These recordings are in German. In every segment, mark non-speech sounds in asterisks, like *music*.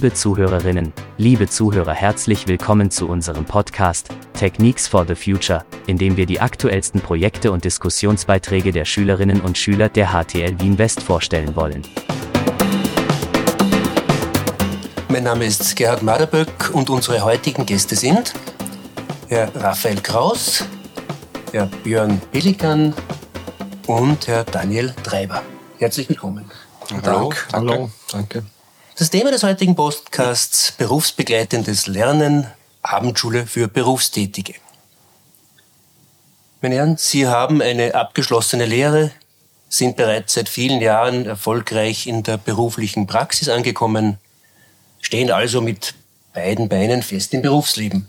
Liebe Zuhörerinnen, liebe Zuhörer, herzlich willkommen zu unserem Podcast Techniques for the Future, in dem wir die aktuellsten Projekte und Diskussionsbeiträge der Schülerinnen und Schüler der HTL Wien West vorstellen wollen. Mein Name ist Gerhard Maderböck und unsere heutigen Gäste sind Herr Raphael Kraus, Herr Björn Pelikan und Herr Daniel Treiber. Herzlich willkommen. Hallo, Dank. Hallo, danke. Das Thema des heutigen Podcasts berufsbegleitendes Lernen, Abendschule für Berufstätige. Meine Herren, Sie haben eine abgeschlossene Lehre, sind bereits seit vielen Jahren erfolgreich in der beruflichen Praxis angekommen, stehen also mit beiden Beinen fest im Berufsleben.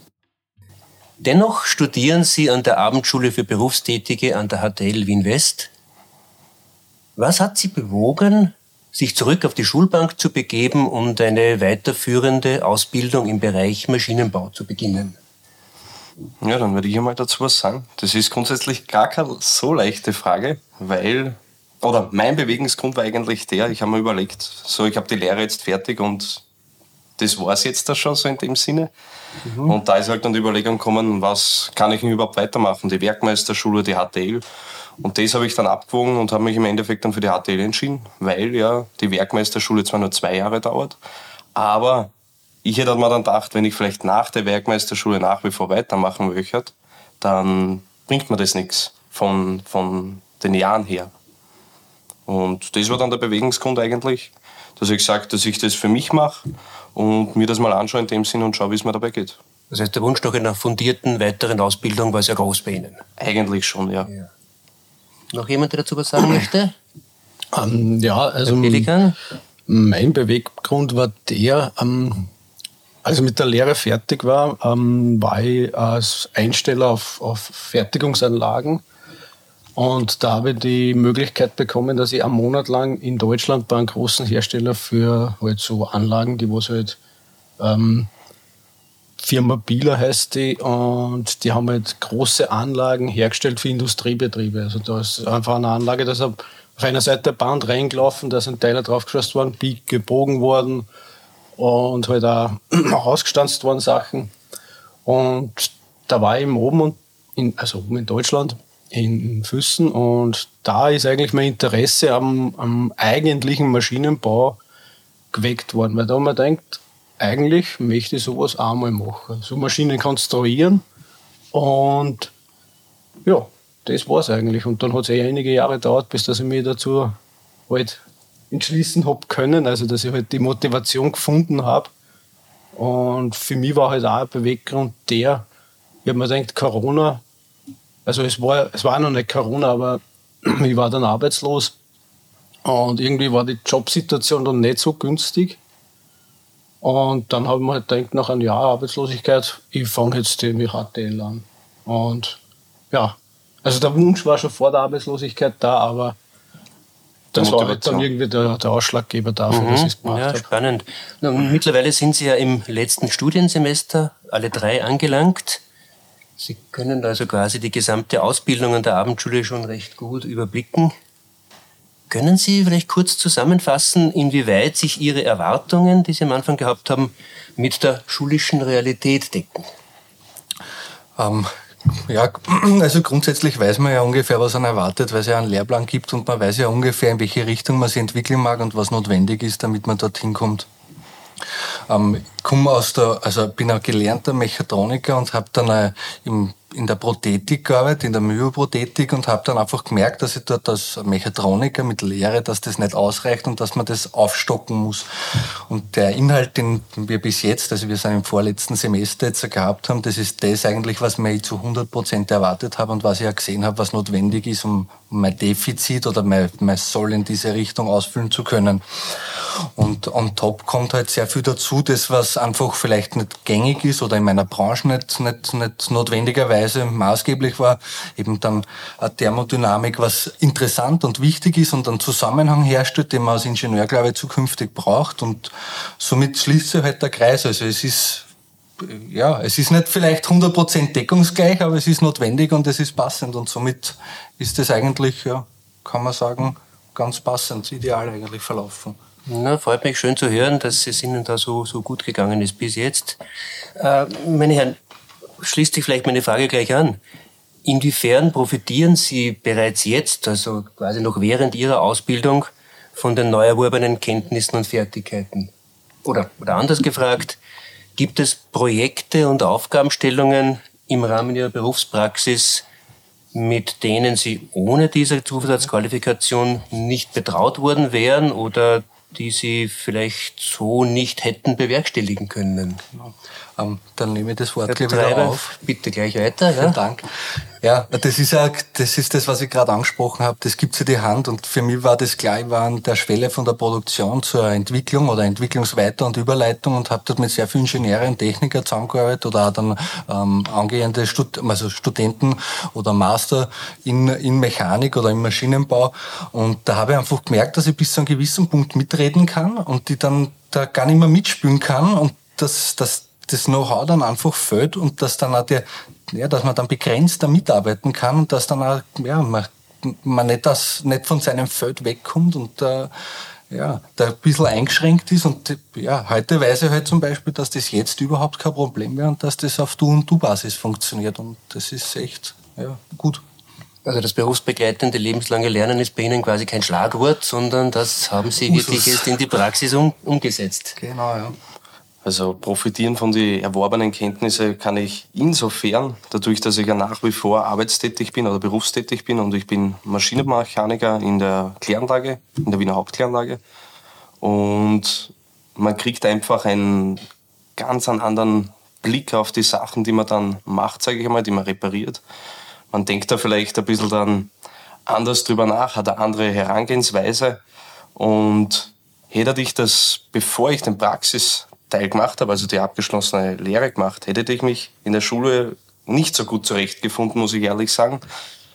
Dennoch studieren Sie an der Abendschule für Berufstätige an der HTL Wien West. Was hat Sie bewogen, sich zurück auf die Schulbank zu begeben und eine weiterführende Ausbildung im Bereich Maschinenbau zu beginnen? Ja, dann würde ich einmal dazu was sagen. Das ist grundsätzlich gar keine so leichte Frage, weil, oder mein Bewegungsgrund war eigentlich der, ich habe mir überlegt, so, ich habe die Lehre jetzt fertig und das war es jetzt da schon so in dem Sinne. Mhm. Und da ist halt dann die Überlegung gekommen, was kann ich denn überhaupt weitermachen? Die Werkmeisterschule, die HTL. Und das habe ich dann abgewogen und habe mich im Endeffekt dann für die HTL entschieden, weil ja die Werkmeisterschule zwar nur zwei Jahre dauert, aber ich hätte mir dann gedacht, wenn ich vielleicht nach der Werkmeisterschule nach wie vor weitermachen möchte, dann bringt mir das nichts von, von den Jahren her. Und das war dann der Bewegungsgrund eigentlich, dass ich gesagt dass ich das für mich mache und mir das mal anschaue in dem Sinn und schaue, wie es mir dabei geht. Das heißt, der Wunsch nach einer fundierten weiteren Ausbildung war sehr groß bei Ihnen? Eigentlich schon, ja. ja. Noch jemand, der dazu was sagen möchte? Ähm, ja, also mein Beweggrund war der, ähm, als ich mit der Lehre fertig war, ähm, war ich als Einsteller auf, auf Fertigungsanlagen. Und da habe ich die Möglichkeit bekommen, dass ich einen Monat lang in Deutschland bei einem großen Hersteller für halt so Anlagen, die was halt ähm, Firma Bieler heißt die und die haben halt große Anlagen hergestellt für Industriebetriebe. Also da ist einfach eine Anlage, da ist auf einer Seite der Band reingelaufen, da sind Teile draufgeschossen worden, gebogen worden und halt auch *clears throat* ausgestanzt worden Sachen. Und da war ich oben und in, also oben in Deutschland in Füssen und da ist eigentlich mein Interesse am, am eigentlichen Maschinenbau geweckt worden, weil da man denkt, eigentlich möchte ich sowas auch mal machen. So Maschinen konstruieren und ja, das war es eigentlich. Und dann hat es eh einige Jahre gedauert, bis dass ich mich dazu halt entschließen habe können, also dass ich halt die Motivation gefunden habe. Und für mich war halt auch ein Beweggrund der, ich habe mir gedacht, Corona, also es war, es war noch nicht Corona, aber *clears throat* ich war dann arbeitslos und irgendwie war die Jobsituation dann nicht so günstig. Und dann haben wir halt gedacht, nach einem Jahr Arbeitslosigkeit, ich fange jetzt die HTL an. Und ja, also der Wunsch war schon vor der Arbeitslosigkeit da, aber das war halt dann irgendwie der, der Ausschlaggeber dafür, mhm. dass ich es gemacht ja, habe. Spannend. Na, mittlerweile sind Sie ja im letzten Studiensemester alle drei angelangt. Sie können also quasi die gesamte Ausbildung an der Abendschule schon recht gut überblicken. Können Sie vielleicht kurz zusammenfassen, inwieweit sich Ihre Erwartungen, die Sie am Anfang gehabt haben, mit der schulischen Realität decken? Ähm, ja, *clears throat* also grundsätzlich weiß man ja ungefähr, was man erwartet, weil es ja einen Lehrplan gibt und man weiß ja ungefähr, in welche Richtung man sich entwickeln mag und was notwendig ist, damit man dorthin kommt. Ähm, ich komme aus der, also bin ein gelernter Mechatroniker und habe dann äh, im in der Prothetik gearbeitet, in der Myoprothetik und habe dann einfach gemerkt, dass ich dort als Mechatroniker mit Lehre, dass das nicht ausreicht und dass man das aufstocken muss. Und der Inhalt, den wir bis jetzt, also wir sind im vorletzten Semester jetzt gehabt haben, das ist das eigentlich, was mir zu 100 Prozent erwartet habe und was ich ja gesehen habe, was notwendig ist, um mein Defizit oder mein, mein Soll in diese Richtung ausfüllen zu können. Und on top kommt halt sehr viel dazu, das was einfach vielleicht nicht gängig ist oder in meiner Branche nicht, nicht, nicht notwendigerweise maßgeblich war. Eben dann eine Thermodynamik, was interessant und wichtig ist und einen Zusammenhang herstellt, den man als Ingenieur, glaube ich, zukünftig braucht. Und somit schließt sich halt der Kreis. Also es ist ja, es ist nicht vielleicht 100% deckungsgleich, aber es ist notwendig und es ist passend und somit ist es eigentlich, ja, kann man sagen, ganz passend, ideal eigentlich verlaufen. Na, freut mich schön zu hören, dass es Ihnen da so, so gut gegangen ist bis jetzt. Äh, meine Herren, schließt sich vielleicht meine Frage gleich an. Inwiefern profitieren Sie bereits jetzt, also quasi noch während Ihrer Ausbildung, von den neu erworbenen Kenntnissen und Fertigkeiten? Oder, oder anders gefragt, gibt es Projekte und Aufgabenstellungen im Rahmen Ihrer Berufspraxis, mit denen Sie ohne diese Zusatzqualifikation nicht betraut worden wären oder die Sie vielleicht so nicht hätten bewerkstelligen können? Genau. Ähm, dann nehme ich das Wort gleich wieder auf. Bitte gleich weiter. Ja? Dank. Ja, das ist ja, das ist das, was ich gerade angesprochen habe. Das gibt sie die Hand und für mich war das gleich war an der Schwelle von der Produktion zur Entwicklung oder Entwicklungsweiter- und Überleitung und habe dort mit sehr vielen Ingenieure und Techniker zusammengearbeitet oder auch dann ähm, angehende Stud also Studenten oder Master in, in Mechanik oder im Maschinenbau und da habe ich einfach gemerkt, dass ich bis zu einem gewissen Punkt mitreden kann und die dann da gar nicht mehr mitspielen kann und dass, dass das Know-how dann einfach fällt und dass dann auch der, ja, dass man dann begrenzter mitarbeiten kann und dass dann auch, ja, man, man nicht, das, nicht von seinem Feld wegkommt und äh, ja, da ein bisschen eingeschränkt ist. Und ja, heute weiß ich halt zum Beispiel, dass das jetzt überhaupt kein Problem wäre und dass das auf Du- und Du-Basis funktioniert. Und das ist echt ja, gut. Also das berufsbegleitende lebenslange Lernen ist bei Ihnen quasi kein Schlagwort, sondern das haben Sie Usus. wirklich jetzt in die Praxis um, umgesetzt. Genau, ja. Also profitieren von den erworbenen Kenntnissen kann ich insofern, dadurch, dass ich ja nach wie vor arbeitstätig bin oder berufstätig bin und ich bin Maschinenmechaniker in der Kläranlage, in der Wiener Hauptkläranlage. Und man kriegt einfach einen ganz anderen Blick auf die Sachen, die man dann macht, sage ich einmal, die man repariert. Man denkt da vielleicht ein bisschen dann anders drüber nach, hat eine andere Herangehensweise und hätte ich das, bevor ich den Praxis Teil gemacht habe, also die abgeschlossene Lehre gemacht, hätte ich mich in der Schule nicht so gut zurechtgefunden, muss ich ehrlich sagen.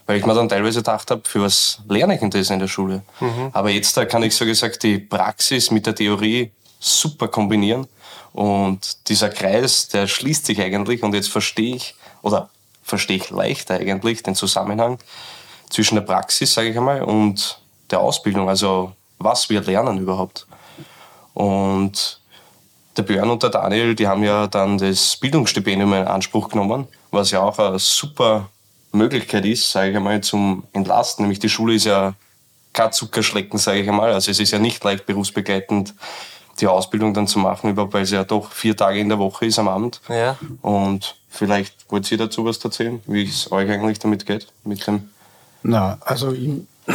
Weil ich mir dann teilweise gedacht habe, für was lerne ich denn das in der Schule? Mhm. Aber jetzt da kann ich so gesagt die Praxis mit der Theorie super kombinieren. Und dieser Kreis, der schließt sich eigentlich. Und jetzt verstehe ich, oder verstehe ich leichter eigentlich den Zusammenhang zwischen der Praxis, sage ich einmal, und der Ausbildung. Also was wir lernen überhaupt. Und der Björn und der Daniel, die haben ja dann das Bildungsstipendium in Anspruch genommen, was ja auch eine super Möglichkeit ist, sage ich einmal, zum Entlasten. Nämlich die Schule ist ja kein Zuckerschlecken, sage ich einmal. Also es ist ja nicht leicht berufsbegleitend, die Ausbildung dann zu machen, überhaupt weil es ja doch vier Tage in der Woche ist am Abend. Ja. Und vielleicht wollt ihr dazu was erzählen, wie es euch eigentlich damit geht, mit dem na, also ich, *clears throat*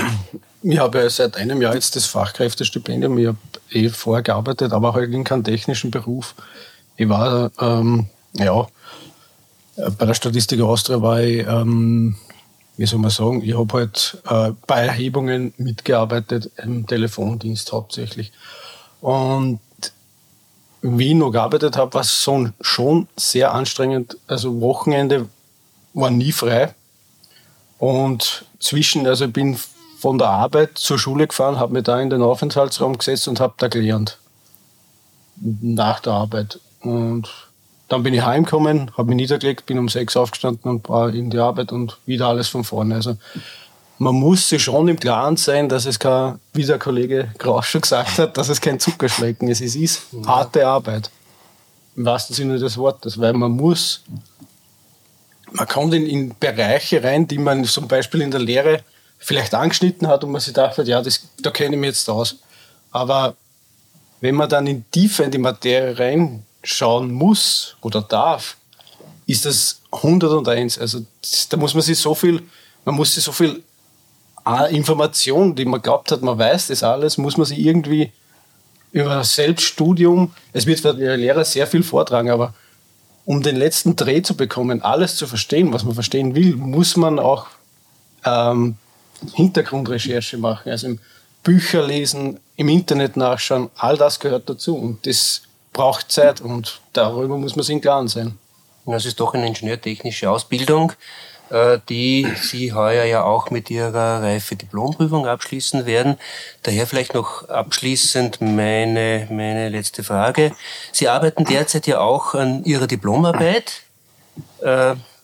ich habe ja seit einem Jahr jetzt das Fachkräftestipendium. Ich habe eh gearbeitet, aber halt in keinem technischen Beruf. Ich war, ähm, ja, bei der Statistik Austria war ich, ähm, wie soll man sagen, ich habe halt äh, bei Erhebungen mitgearbeitet, im Telefondienst hauptsächlich. Und wie ich noch gearbeitet habe, war es schon sehr anstrengend. Also Wochenende war nie frei. Und zwischen, also ich bin von der Arbeit zur Schule gefahren, habe mich da in den Aufenthaltsraum gesetzt und habe da gelernt. Nach der Arbeit. Und dann bin ich heimgekommen, habe mich niedergelegt, bin um sechs aufgestanden und war in die Arbeit und wieder alles von vorne. Also man muss sich schon im Klaren sein, dass es kein, wie der Kollege Grausch schon gesagt hat, dass es kein Zuckerschlecken ist. Es ist harte Arbeit. Im wahrsten Sinne des Wortes, weil man muss man kommt in, in Bereiche rein, die man zum Beispiel in der Lehre vielleicht angeschnitten hat und man sich dachte, ja, das, da kenne ich mich jetzt aus. Aber wenn man dann in tiefer in die Materie reinschauen muss oder darf, ist das 101. Also da muss man sich so viel, man muss sich so viel Information, die man glaubt hat, man weiß das alles, muss man sich irgendwie über das Selbststudium, es wird für die Lehrer sehr viel vortragen, aber um den letzten Dreh zu bekommen, alles zu verstehen, was man verstehen will, muss man auch ähm, Hintergrundrecherche machen, also Bücher lesen, im Internet nachschauen, all das gehört dazu und das braucht Zeit und darüber muss man sich im Klaren sein. Das ist doch eine ingenieurtechnische Ausbildung. Äh, die Sie heuer ja auch mit Ihrer Reife-Diplomprüfung abschließen werden. Daher vielleicht noch abschließend meine, meine letzte Frage. Sie arbeiten derzeit ja auch an Ihrer Diplomarbeit.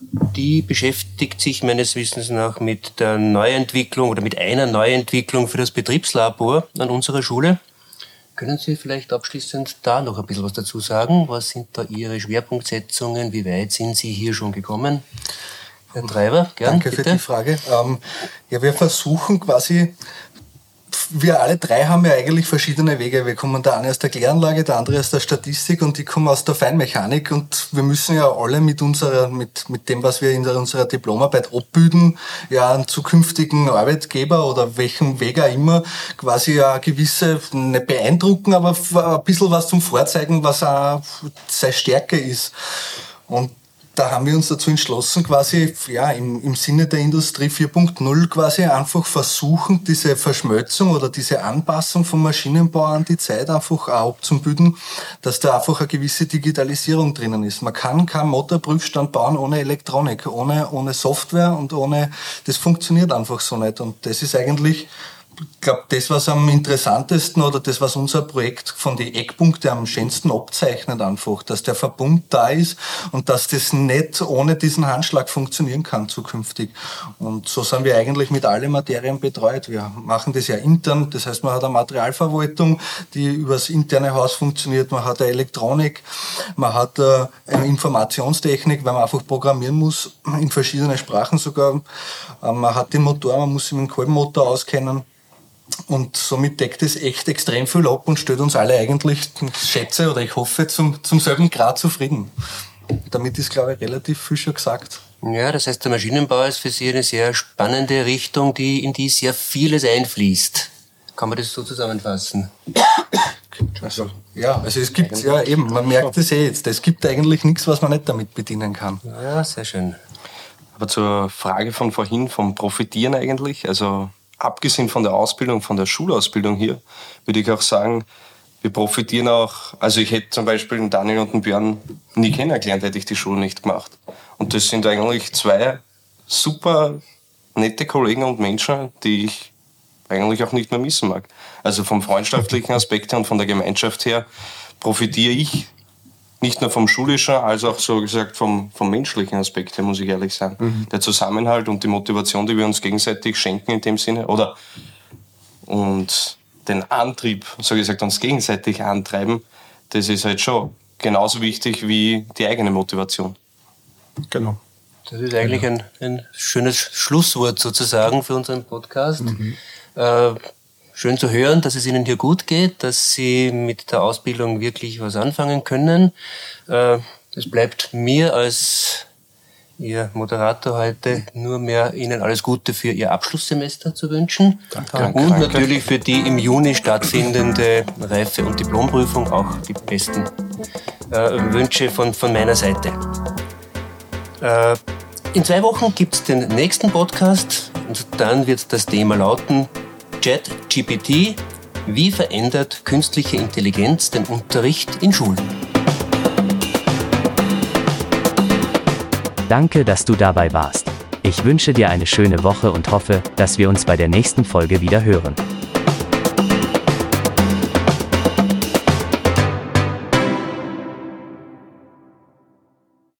Die beschäftigt sich meines Wissens nach mit der Neuentwicklung oder mit einer Neuentwicklung für das Betriebslabor an unserer Schule. Können Sie vielleicht abschließend da noch ein bisschen was dazu sagen? Was sind da Ihre Schwerpunktsetzungen? Wie weit sind Sie hier schon gekommen? Herr Treiber, gern, Danke bitte. für die Frage. Ähm, ja, wir versuchen quasi wir alle drei haben ja eigentlich verschiedene Wege. Wir kommen der eine aus der Kläranlage, der andere aus der Statistik und ich komme aus der Feinmechanik und wir müssen ja alle mit unserer, mit, mit dem, was wir in unserer Diplomarbeit abbilden, ja einen zukünftigen Arbeitgeber oder welchen Weg auch immer quasi ja gewisse, nicht beeindrucken, aber ein bisschen was zum Vorzeigen, was auch seine Stärke ist. Und da haben wir uns dazu entschlossen, quasi ja, im, im Sinne der Industrie 4.0 quasi einfach versuchen, diese Verschmelzung oder diese Anpassung vom Maschinenbau an die Zeit einfach auch abzubilden, dass da einfach eine gewisse Digitalisierung drinnen ist. Man kann keinen Motorprüfstand bauen ohne Elektronik, ohne, ohne Software und ohne, das funktioniert einfach so nicht. Und das ist eigentlich ich glaube, das, was am interessantesten oder das, was unser Projekt von den Eckpunkten am schönsten abzeichnet, einfach, dass der Verbund da ist und dass das nicht ohne diesen Handschlag funktionieren kann zukünftig. Und so sind wir eigentlich mit allen Materien betreut. Wir machen das ja intern, das heißt, man hat eine Materialverwaltung, die übers interne Haus funktioniert, man hat eine Elektronik, man hat äh, eine Informationstechnik, weil man einfach programmieren muss, in verschiedenen Sprachen sogar. Äh, man hat den Motor, man muss sich mit dem Kolbenmotor auskennen. Und somit deckt es echt extrem viel ab und stellt uns alle eigentlich, schätze oder ich hoffe, zum, zum selben Grad zufrieden. Damit ist, glaube ich, relativ viel schon gesagt. Ja, das heißt, der Maschinenbau ist für Sie eine sehr spannende Richtung, die, in die sehr vieles einfließt. Kann man das so zusammenfassen? *coughs* Also, ja, also es gibt, ja eben, man merkt es eh jetzt, es gibt eigentlich nichts, was man nicht damit bedienen kann. Ja, sehr schön. Aber zur Frage von vorhin, vom Profitieren eigentlich, also abgesehen von der Ausbildung, von der Schulausbildung hier, würde ich auch sagen, wir profitieren auch, also ich hätte zum Beispiel den Daniel und den Björn nie kennengelernt, hätte ich die Schule nicht gemacht. Und das sind eigentlich zwei super nette Kollegen und Menschen, die ich eigentlich auch nicht mehr missen mag. Also vom freundschaftlichen Aspekt her und von der Gemeinschaft her profitiere ich nicht nur vom schulischen, als auch so gesagt vom, vom menschlichen Aspekt her, muss ich ehrlich sagen. Mhm. Der Zusammenhalt und die Motivation, die wir uns gegenseitig schenken in dem Sinne, oder und den Antrieb, so gesagt, uns gegenseitig antreiben, das ist halt schon genauso wichtig wie die eigene Motivation. Genau. Das ist eigentlich ein, ein schönes Schlusswort sozusagen für unseren Podcast. Mhm. Äh, schön zu hören, dass es Ihnen hier gut geht, dass Sie mit der Ausbildung wirklich was anfangen können. Äh, es bleibt mir als Ihr Moderator heute nur mehr Ihnen alles Gute für Ihr Abschlusssemester zu wünschen. Danke. Und natürlich für die im Juni stattfindende Reife- und Diplomprüfung auch die besten äh, Wünsche von, von meiner Seite. Äh, in zwei Wochen gibt es den nächsten Podcast und dann wird das Thema lauten ChatGPT. Wie verändert künstliche Intelligenz den Unterricht in Schulen? Danke, dass du dabei warst. Ich wünsche dir eine schöne Woche und hoffe, dass wir uns bei der nächsten Folge wieder hören.